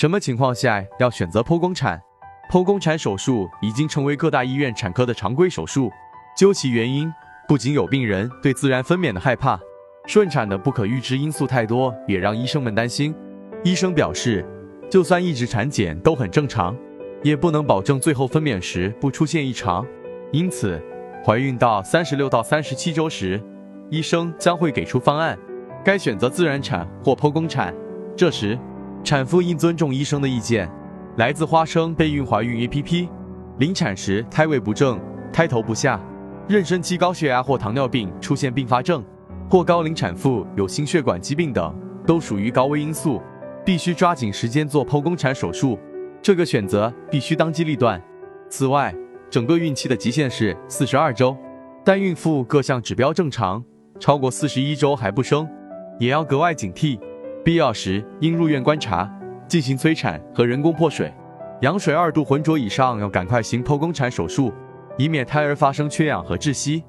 什么情况下要选择剖宫产？剖宫产手术已经成为各大医院产科的常规手术。究其原因，不仅有病人对自然分娩的害怕，顺产的不可预知因素太多，也让医生们担心。医生表示，就算一直产检都很正常，也不能保证最后分娩时不出现异常。因此，怀孕到三十六到三十七周时，医生将会给出方案，该选择自然产或剖宫产。这时，产妇应尊重医生的意见。来自花生备孕怀孕 APP，临产时胎位不正、胎头不下、妊娠期高血压或糖尿病出现并发症，或高龄产妇有心血管疾病等，都属于高危因素，必须抓紧时间做剖宫产手术。这个选择必须当机立断。此外，整个孕期的极限是四十二周，但孕妇各项指标正常，超过四十一周还不生，也要格外警惕。必要时应入院观察，进行催产和人工破水。羊水二度浑浊以上要赶快行剖宫产手术，以免胎儿发生缺氧和窒息。